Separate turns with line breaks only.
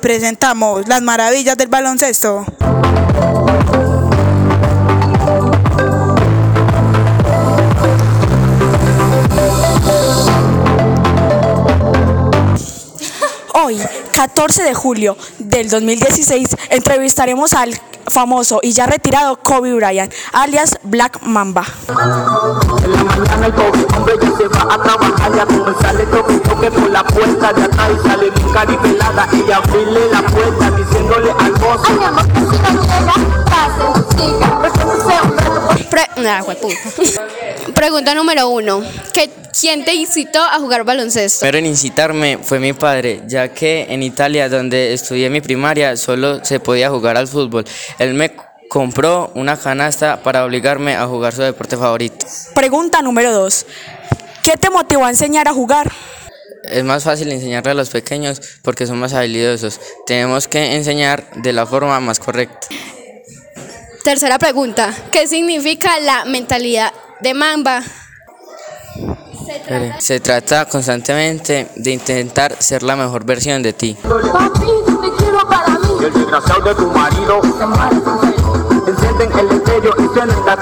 Presentamos las maravillas del baloncesto. Hoy, 14 de julio del 2016, entrevistaremos al famoso y ya retirado Kobe Bryant, alias Black Mamba.
En la mañana el pobre hombre ya se va a trabajar Ya como sale toque toque por la puerta de atrás Y sale mi caripelada y abrirle la puerta Diciéndole al mozo
Ay, mi amor, si no llega, pase, chica, porque no sé, hombre,
Pre- nah. Pregunta número uno. ¿Qué, ¿Quién te incitó a jugar baloncesto?
Pero en incitarme fue mi padre, ya que en Italia, donde estudié mi primaria, solo se podía jugar al fútbol. Él me compró una canasta para obligarme a jugar su deporte favorito.
Pregunta número 2. ¿Qué te motivó a enseñar a jugar?
Es más fácil enseñarle a los pequeños porque son más habilidosos. Tenemos que enseñar de la forma más correcta.
Tercera pregunta. ¿Qué significa la mentalidad de Mamba?
Se trata constantemente de intentar ser la mejor versión de ti.
papi, te quiero para mí.
Y el desgraciado de tu marido Encienden el estéreo y suena la